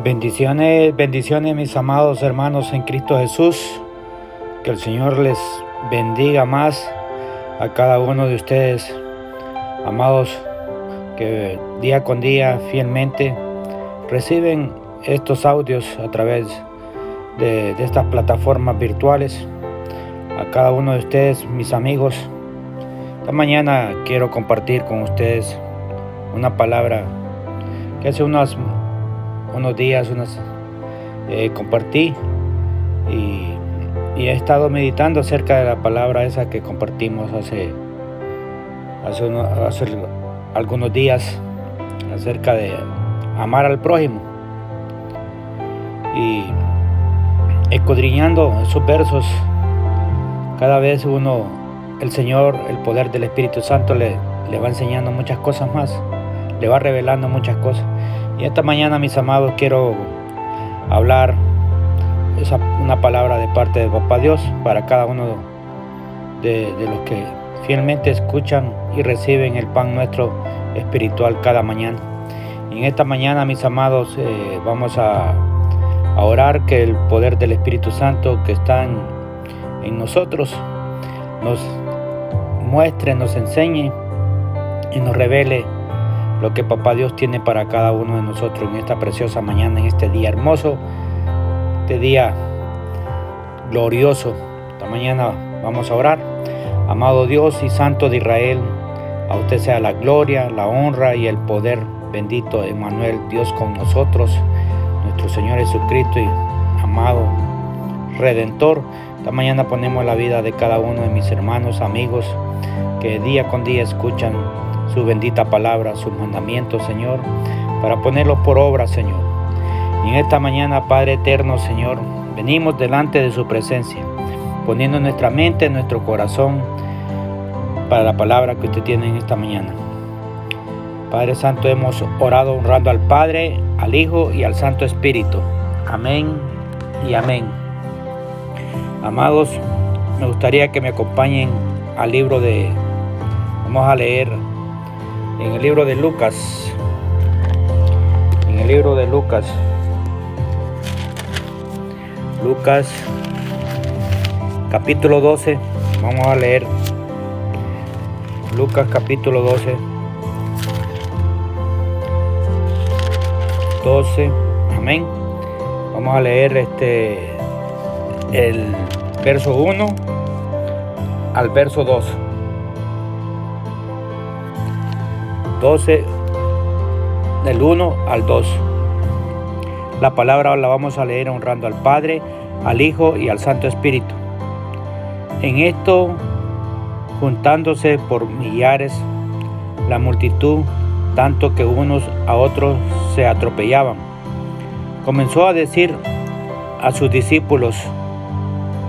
Bendiciones, bendiciones mis amados hermanos en Cristo Jesús. Que el Señor les bendiga más a cada uno de ustedes, amados, que día con día fielmente reciben estos audios a través de, estas plataformas virtuales. A cada uno de ustedes, mis amigos, esta mañana quiero compartir con ustedes una palabra que hace unos, unos días unas, eh, compartí y, he estado meditando acerca de la palabra esa que compartimos hace, hace, hace algunos días acerca de amar al prójimo. Y escudriñando esos versos, cada vez uno, el Señor, el poder del Espíritu Santo le, le va enseñando muchas cosas más le va revelando muchas cosas. Y esta mañana, mis amados, quiero hablar esa, una palabra de parte de Papá Dios para cada uno de, los que fielmente escuchan y reciben el pan nuestro espiritual cada mañana. Y en esta mañana, mis amados, eh, vamos a, orar que el poder del Espíritu Santo que está en nosotros nos muestre, nos enseñe y nos revele lo que Papá Dios tiene para cada uno de nosotros en esta preciosa mañana, en este día hermoso, este día glorioso. Esta mañana vamos a orar. Amado Dios y Santo de Israel, a usted sea la gloria, la honra y el poder. Bendito Emmanuel, Dios con nosotros, nuestro Señor Jesucristo y amado Redentor. Esta mañana ponemos la vida de cada uno de mis hermanos, amigos, que día con día escuchan su bendita palabra, sus mandamientos, Señor, para ponerlos por obra, Señor. Y en esta mañana, Padre eterno, Señor, venimos delante de su presencia, poniendo nuestra mente, nuestro corazón para la palabra que usted tiene en esta mañana. Padre Santo, hemos orado honrando al Padre, al Hijo y al Santo Espíritu. Amén y amén. Amados, me gustaría que me acompañen al libro de, vamos a leer en el libro de Lucas, en el libro de Lucas, Lucas capítulo 12, vamos a leer. Lucas capítulo 12, 12, amén. Vamos a leer este el verso 1 al verso 2. 12, del 1 al 2. La palabra la vamos a leer honrando al Padre, al Hijo y al Santo Espíritu. En esto, juntándose por millares, la multitud, tanto que unos a otros se atropellaban, comenzó a decir a sus discípulos,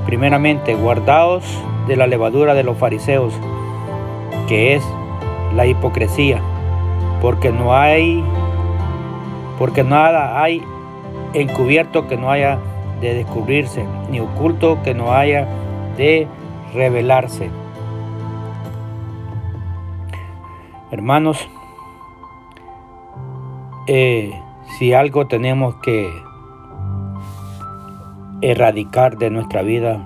primeramente, guardaos de la levadura de los fariseos, que es la hipocresía porque no hay, porque nada hay encubierto que no haya de descubrirse, ni oculto que no haya de revelarse. Hermanos, eh, si algo tenemos que erradicar de nuestra vida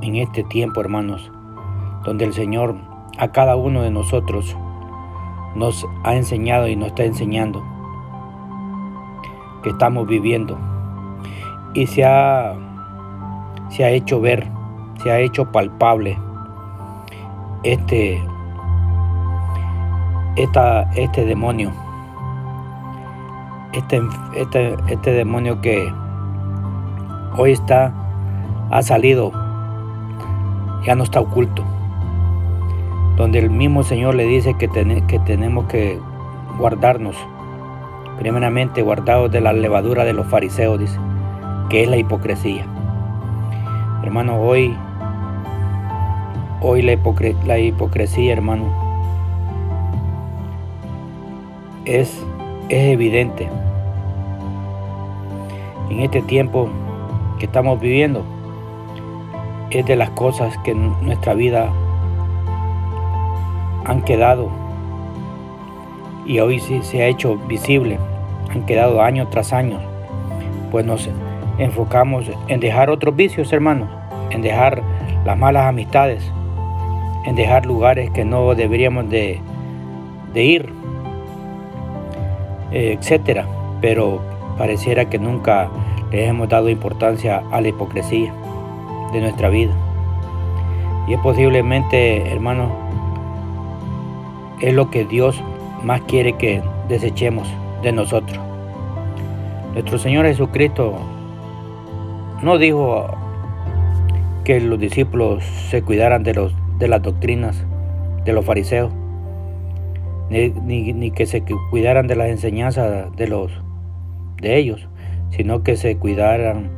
en este tiempo, hermanos, donde el Señor a cada uno de nosotros nos ha enseñado y nos está enseñando que estamos viviendo. Y se ha, se ha hecho ver, se ha hecho palpable este, esta, este demonio. Este, este, este demonio que hoy está, ha salido, ya no está oculto donde el mismo Señor le dice que, que tenemos que guardarnos, primeramente guardados de la levadura de los fariseos, dice, que es la hipocresía. Hermano, hoy, hoy la, la hipocresía, hermano, es, es evidente. En este tiempo que estamos viviendo, es de las cosas que nuestra vida han quedado y hoy sí se ha hecho visible, han quedado año tras año, pues nos enfocamos en dejar otros vicios, hermanos, en dejar las malas amistades, en dejar lugares que no deberíamos de, ir, eh, etcétera. Pero pareciera que nunca le hemos dado importancia a la hipocresía de nuestra vida. Y es posiblemente, hermanos, es lo que Dios más quiere que desechemos de nosotros. Nuestro Señor Jesucristo no dijo que los discípulos se cuidaran de, los, de las doctrinas de los fariseos, ni, que se cuidaran de las enseñanzas de, los, de ellos, sino que se cuidaran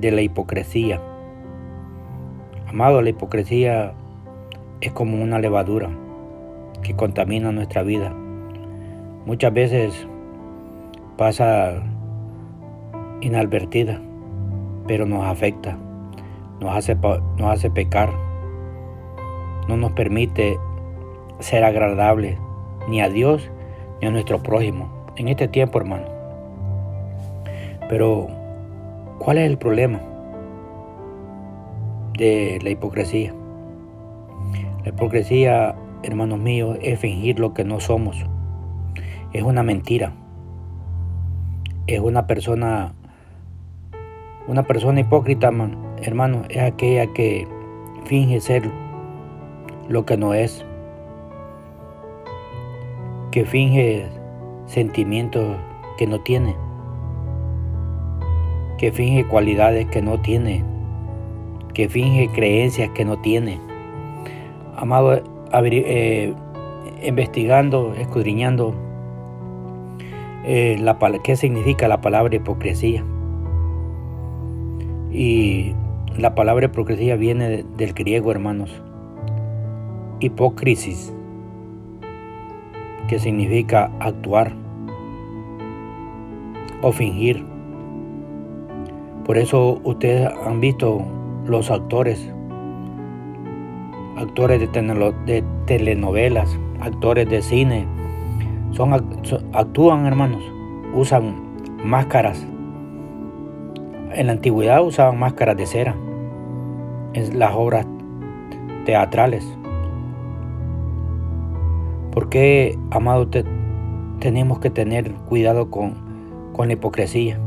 de la hipocresía. Amado, la hipocresía es como una levadura que contamina nuestra vida. Muchas veces pasa inadvertida, pero nos afecta, nos hace, nos hace pecar, no nos permite ser agradable ni a Dios ni a nuestro prójimo en este tiempo, hermano. Pero, ¿cuál es el problema de la hipocresía? La hipocresía, hermanos míos, es fingir lo que no somos. Es una mentira. Es una persona una persona hipócrita, hermano, es aquella que finge ser lo que no es, que finge sentimientos que no tiene, que finge cualidades que no tiene, que finge creencias que no tiene. Amado, eh, investigando, escudriñando eh, la, qué significa la palabra hipocresía. Y la palabra hipocresía viene del griego, hermanos. Hipócrisis, que significa actuar o fingir. Por eso ustedes han visto los actores, actores de, telenovelas, actores de cine, son, actúan hermanos, usan máscaras en la antigüedad usaban máscaras de cera en las obras teatrales. ¿Por qué, amado, tenemos que tener cuidado con, con la hipocresía?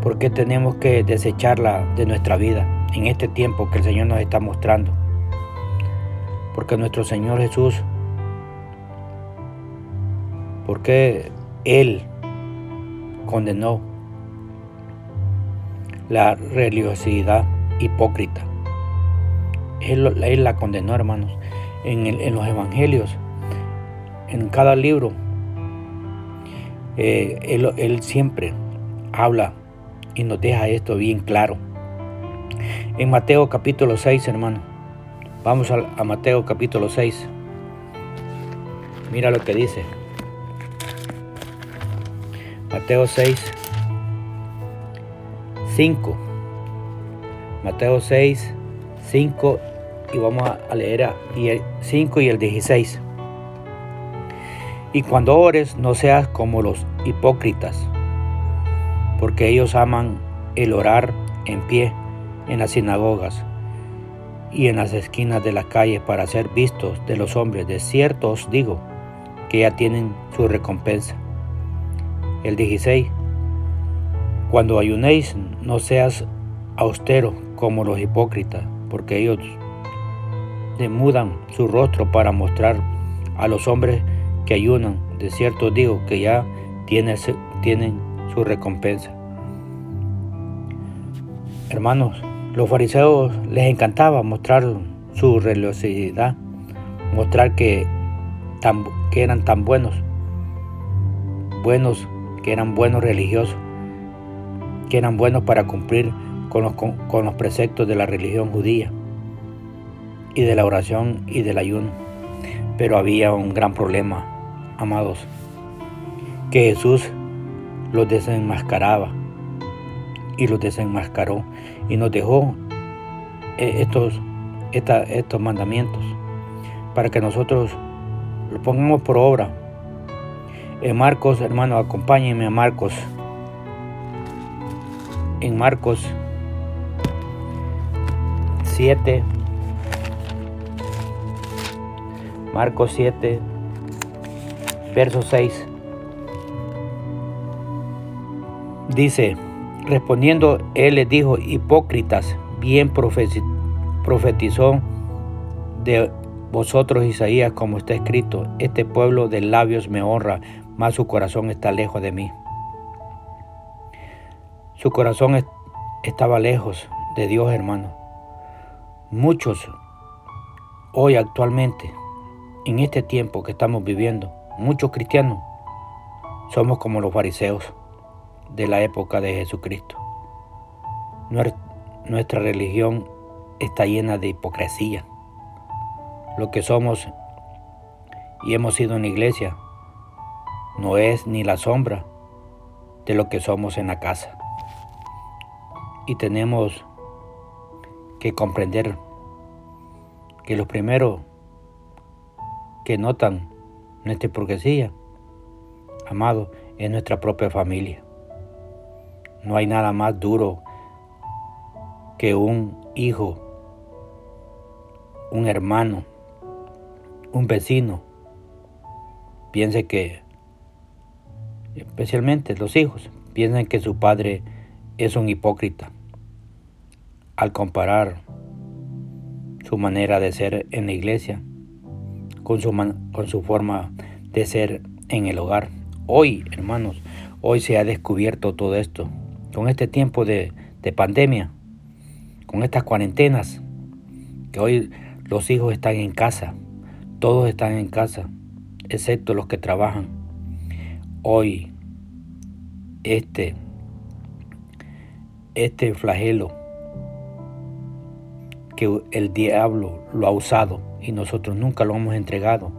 ¿Por qué tenemos que desecharla de nuestra vida en este tiempo que el Señor nos está mostrando? Porque nuestro Señor Jesús, porque Él condenó la religiosidad hipócrita. Él, la condenó, hermanos, en, los evangelios, en cada libro. Eh, él, siempre habla y nos deja esto bien claro. En Mateo capítulo 6, hermano. Vamos a, a Mateo capítulo 6. Mira lo que dice. Mateo 6, 5. Mateo 6, 5 y vamos a leer el 5 y el 16. Y cuando ores no seas como los hipócritas, porque ellos aman el orar en pie en las sinagogas y en las esquinas de las calles para ser vistos de los hombres. De cierto os digo que ya tienen su recompensa. El 16. Cuando ayunéis, no seas austero como los hipócritas, porque ellos demudan su rostro para mostrar a los hombres que ayunan. De cierto digo que ya tienen, tienen su recompensa. Hermanos, los fariseos les encantaba mostrar su religiosidad, mostrar que, eran tan buenos, buenos, que eran buenos religiosos que eran buenos para cumplir con, los preceptos de la religión judía y de la oración y del ayuno. Pero había un gran problema, amados, que Jesús los desenmascaraba y los desenmascaró y nos dejó eh, estos, estos mandamientos para que nosotros los pongamos por obra. En Marcos, hermano, acompáñenme a Marcos en Marcos 7, Marcos 7, verso 6. Dice, respondiendo él les dijo, hipócritas, bien profetizó de vosotros Isaías como está escrito, este pueblo de labios me honra, mas su corazón está lejos de mí. Su corazón estaba lejos de Dios, hermano. Muchos hoy actualmente, en este tiempo que estamos viviendo, muchos cristianos somos como los fariseos de la época de Jesucristo. Nuestra religión está llena de hipocresía. Lo que somos y hemos sido en la iglesia no es ni la sombra de lo que somos en la casa y tenemos que comprender que los primeros que notan nuestra hipocresía, amado, es nuestra propia familia. No hay nada más duro que un hijo, un hermano, un vecino, piense que, especialmente los hijos, piensan que su padre es un hipócrita al comparar su manera de ser en la iglesia con su, con su forma de ser en el hogar. Hoy, hermanos, hoy se ha descubierto todo esto. Con este tiempo de, de pandemia, con estas cuarentenas, que hoy los hijos están en casa, todos están en casa, excepto los que trabajan. Hoy, este, este flagelo que el diablo lo ha usado y nosotros nunca lo hemos entregado,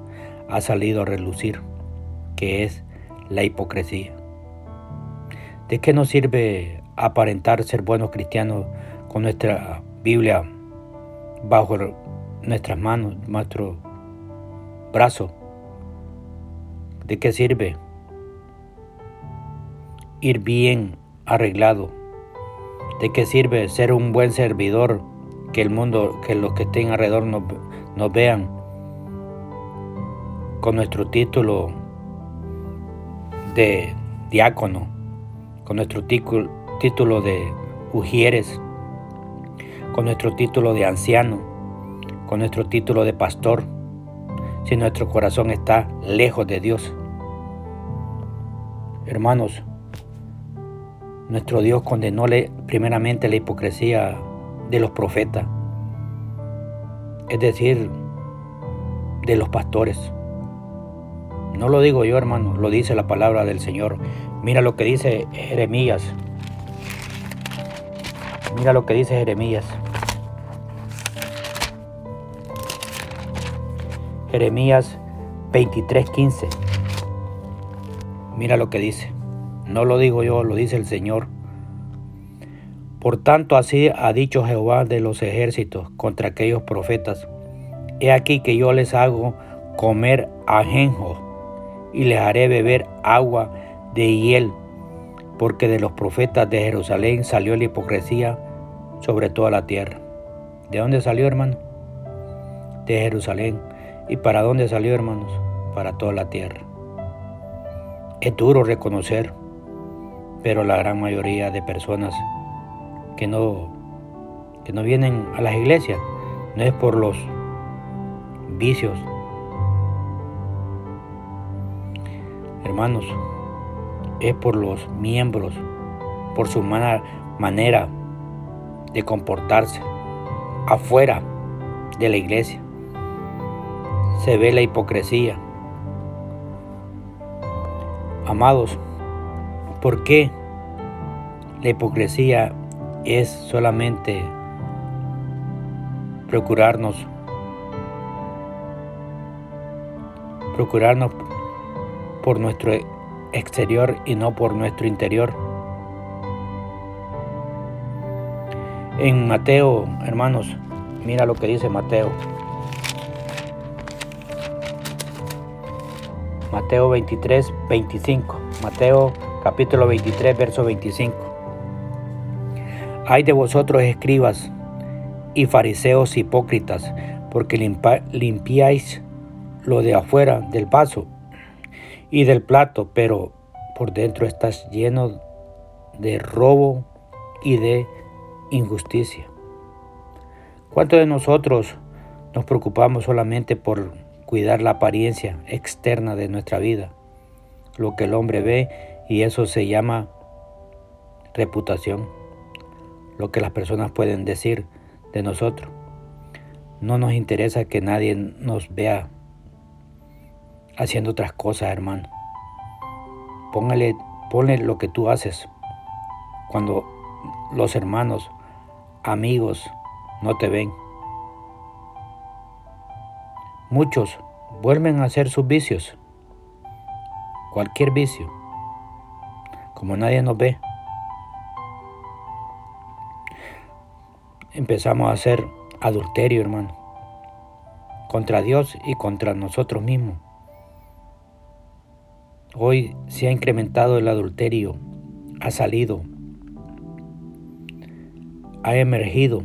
ha salido a relucir, que es la hipocresía. ¿De qué nos sirve aparentar ser buenos cristianos con nuestra Biblia bajo nuestras manos, nuestro brazo? ¿De qué sirve ir bien arreglado? ¿De qué sirve ser un buen servidor que el mundo, que los que estén alrededor nos, nos vean con nuestro título de diácono, con nuestro título de ujieres, con nuestro título de anciano, con nuestro título de pastor, si nuestro corazón está lejos de Dios. Hermanos, nuestro Dios condenó primeramente la hipocresía de los profetas, es decir, de los pastores. No lo digo yo, hermano, lo dice la palabra del Señor. Mira lo que dice Jeremías. Mira lo que dice Jeremías. Jeremías 23:15. Mira lo que dice. No lo digo yo, lo dice el Señor. Por tanto así ha dicho Jehová de los ejércitos contra aquellos profetas. He aquí que yo les hago comer ajenjo y les haré beber agua de hiel, porque de los profetas de Jerusalén salió la hipocresía sobre toda la tierra. ¿De dónde salió, hermano? De Jerusalén. ¿Y para dónde salió, hermanos? Para toda la tierra. Es duro reconocer, pero la gran mayoría de personas que no, que no vienen a las iglesias no es por los vicios. Hermanos, es por los miembros, por su manera de comportarse afuera de la iglesia. Se ve la hipocresía. Amados, ¿por qué la hipocresía es solamente procurarnos procurarnos por nuestro exterior y no por nuestro interior. En Mateo, hermanos, mira lo que dice Mateo. Mateo 23, 25. Mateo capítulo 23, verso 25. Hay de vosotros escribas y fariseos hipócritas, porque limpiáis lo de afuera del vaso y del plato, pero por dentro estás lleno de robo y de injusticia. ¿Cuántos de nosotros nos preocupamos solamente por cuidar la apariencia externa de nuestra vida? Lo que el hombre ve y eso se llama reputación. Lo que las personas pueden decir de nosotros. No nos interesa que nadie nos vea haciendo otras cosas, hermano. Póngale, ponle lo que tú haces cuando los hermanos, amigos, no te ven. Muchos vuelven a hacer sus vicios, cualquier vicio, como nadie nos ve. Empezamos a hacer adulterio, hermano, contra Dios y contra nosotros mismos. Hoy se ha incrementado el adulterio, ha salido, ha emergido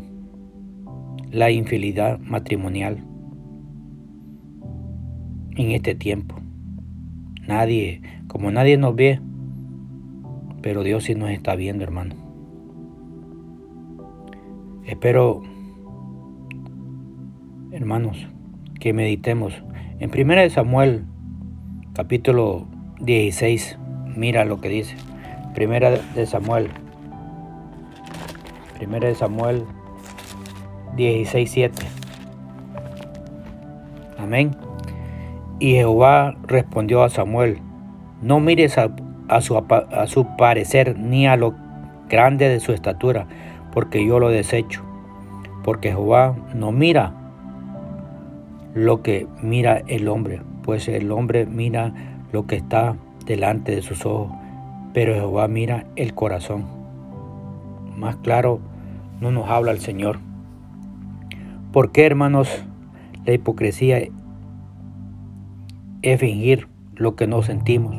la infidelidad matrimonial en este tiempo. Nadie, como nadie nos ve, pero Dios sí nos está viendo, hermano. Espero, hermanos, que meditemos en 1 Samuel, capítulo 16. Mira lo que dice. Primera de Samuel. Primera de Samuel 16, 7. Amén. Y Jehová respondió a Samuel, no mires a, su, a su parecer ni a lo grande de su estatura, porque yo lo desecho. Porque Jehová no mira lo que mira el hombre, pues el hombre mira lo que está delante de sus ojos, pero Jehová mira el corazón. Más claro no nos habla el Señor. ¿Por qué, hermanos, la hipocresía es fingir lo que no sentimos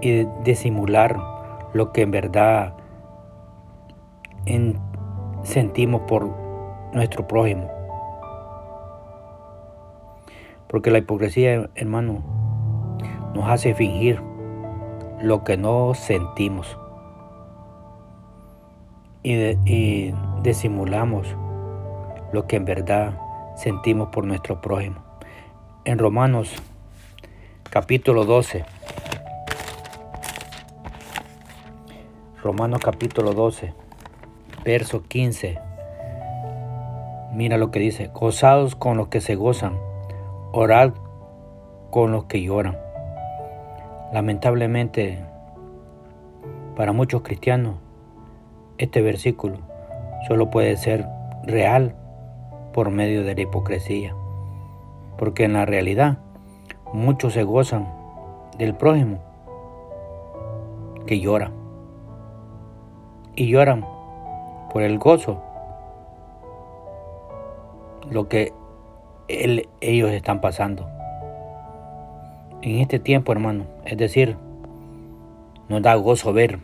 y disimular lo que en verdad sentimos por nuestro prójimo? Porque la hipocresía, hermano, nos hace fingir lo que no sentimos y, y disimulamos lo que en verdad sentimos por nuestro prójimo. En Romanos capítulo 12, Romanos capítulo 12, verso 15, mira lo que dice, gozados con los que se gozan, orad con los que lloran. Lamentablemente, para muchos cristianos, este versículo solo puede ser real por medio de la hipocresía, porque en la realidad muchos se gozan del prójimo que llora. Y lloran por el gozo, lo que ellos están pasando en este tiempo, hermano. Es decir, nos da gozo ver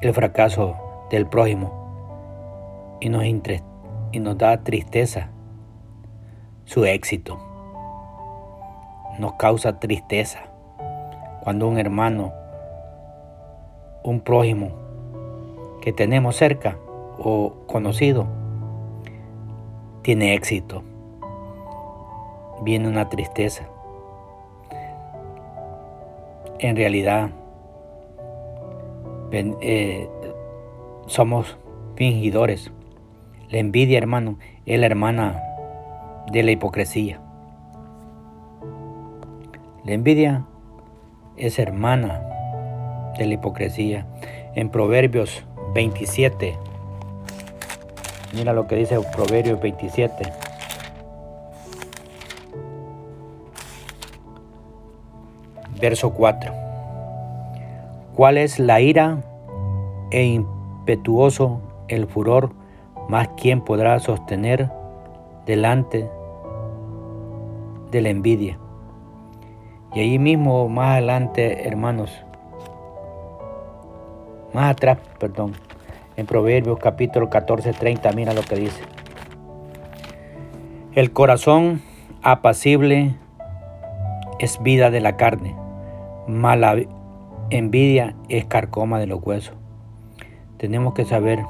el fracaso del prójimo y nos, da tristeza su éxito. Nos causa tristeza cuando un hermano, un prójimo que tenemos cerca o conocido, tiene éxito. Viene una tristeza en realidad eh, somos fingidores. La envidia, hermano, es la hermana de la hipocresía. La envidia es hermana de la hipocresía. En Proverbios 27, mira lo que dice Proverbios 27. Verso 4. ¿Cuál es la ira e impetuoso el furor? Más quién podrá sostener delante de la envidia. Y ahí mismo, más adelante, hermanos, más atrás, perdón, En Proverbios capítulo 14, 30, mira lo que dice. El corazón apacible es vida de la carne, mala envidia es carcoma de los huesos. Tenemos que saber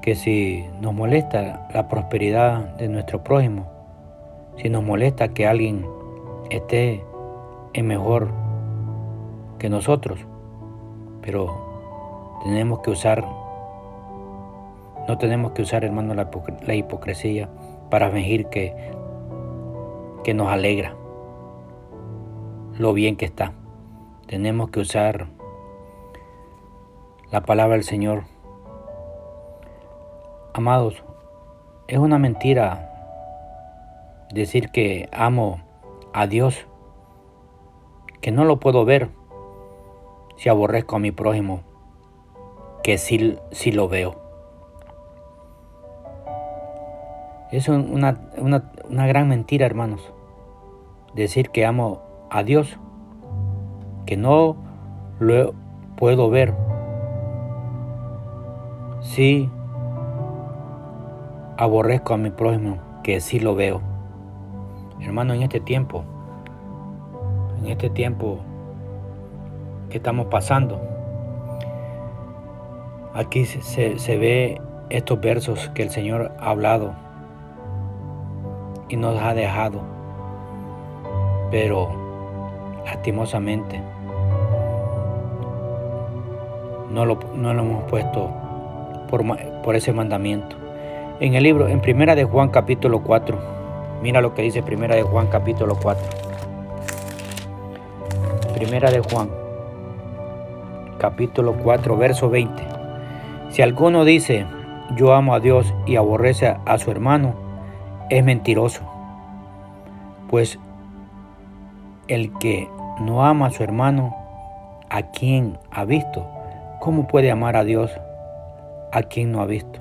que si nos molesta la prosperidad de nuestro prójimo, si nos molesta que alguien esté en mejor que nosotros, pero tenemos que usar, no tenemos que usar, hermano, la, la hipocresía para fingir que, que nos alegra lo bien que está. Tenemos que usar la palabra del Señor. Amados, es una mentira decir que amo a Dios, que no lo puedo ver si aborrezco a mi prójimo, que sí, sí lo veo. Es una, una, gran mentira, hermanos. Decir que amo a Dios, que no lo puedo ver. Sí, aborrezco a mi prójimo, que sí lo veo. Hermano, en este tiempo, en este tiempo que estamos pasando, aquí se, se ve estos versos que el Señor ha hablado y nos ha dejado. Pero lastimosamente no lo, no lo hemos puesto por, por, ese mandamiento. En el libro, en Primera de Juan capítulo 4, mira lo que dice Primera de Juan capítulo 4. Primera de Juan capítulo 4, verso 20. Si alguno dice, yo amo a Dios y aborrece a su hermano, es mentiroso. Pues el que no ama a su hermano, a quien ha visto, ¿cómo puede amar a Dios a quien no ha visto?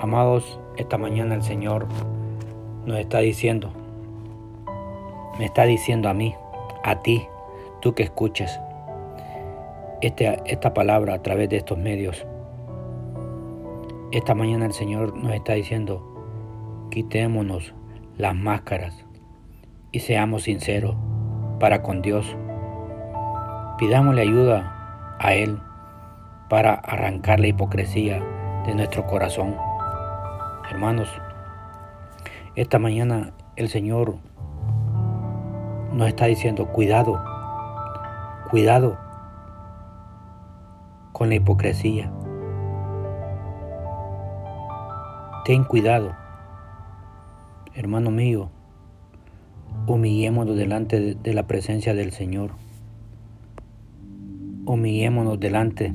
Amados, esta mañana el Señor nos está diciendo, me está diciendo a mí, a ti, tú que escuches este, esta palabra a través de estos medios. Esta mañana el Señor nos está diciendo, quitémonos las máscaras y seamos sinceros para con Dios. Pidámosle ayuda a Él para arrancar la hipocresía de nuestro corazón. Hermanos, esta mañana el Señor nos está diciendo, cuidado, cuidado con la hipocresía. Ten cuidado, hermano mío, humillémonos delante de la presencia del Señor. Humillémonos delante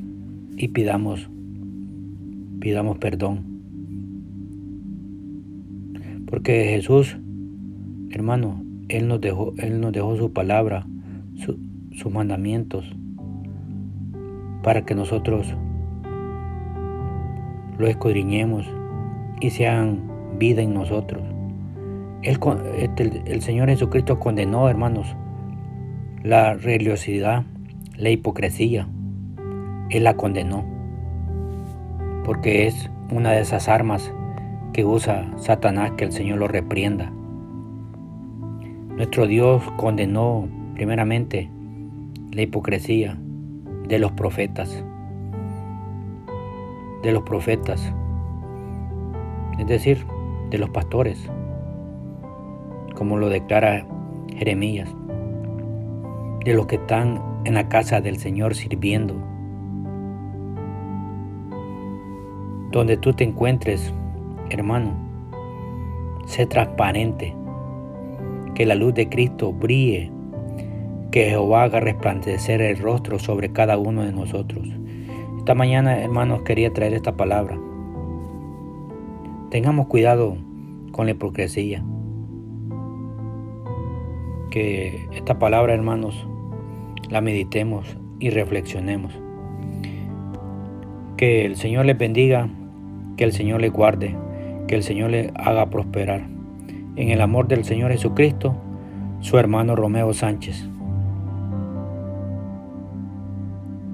y pidamos, pidamos perdón. Porque Jesús, hermano, Él nos dejó, Él nos dejó su palabra, sus mandamientos, para que nosotros lo escudriñemos y sean vida en nosotros. Este, el, Señor Jesucristo condenó, hermanos, la religiosidad, la hipocresía. Él la condenó. Porque es una de esas armas que usa Satanás, que el Señor lo reprienda. Nuestro Dios condenó primeramente la hipocresía de los profetas. De los profetas es decir, de los pastores, como lo declara Jeremías, de los que están en la casa del Señor sirviendo. Donde tú te encuentres, hermano, sé transparente, que la luz de Cristo brille, que Jehová haga resplandecer el rostro sobre cada uno de nosotros. Esta mañana, hermanos, quería traer esta palabra Tengamos cuidado con la hipocresía. Esta palabra, hermanos, la meditemos y reflexionemos. Que el Señor les bendiga, que el Señor les guarde, que el Señor les haga prosperar. En el amor del Señor Jesucristo, su hermano Romeo Sánchez.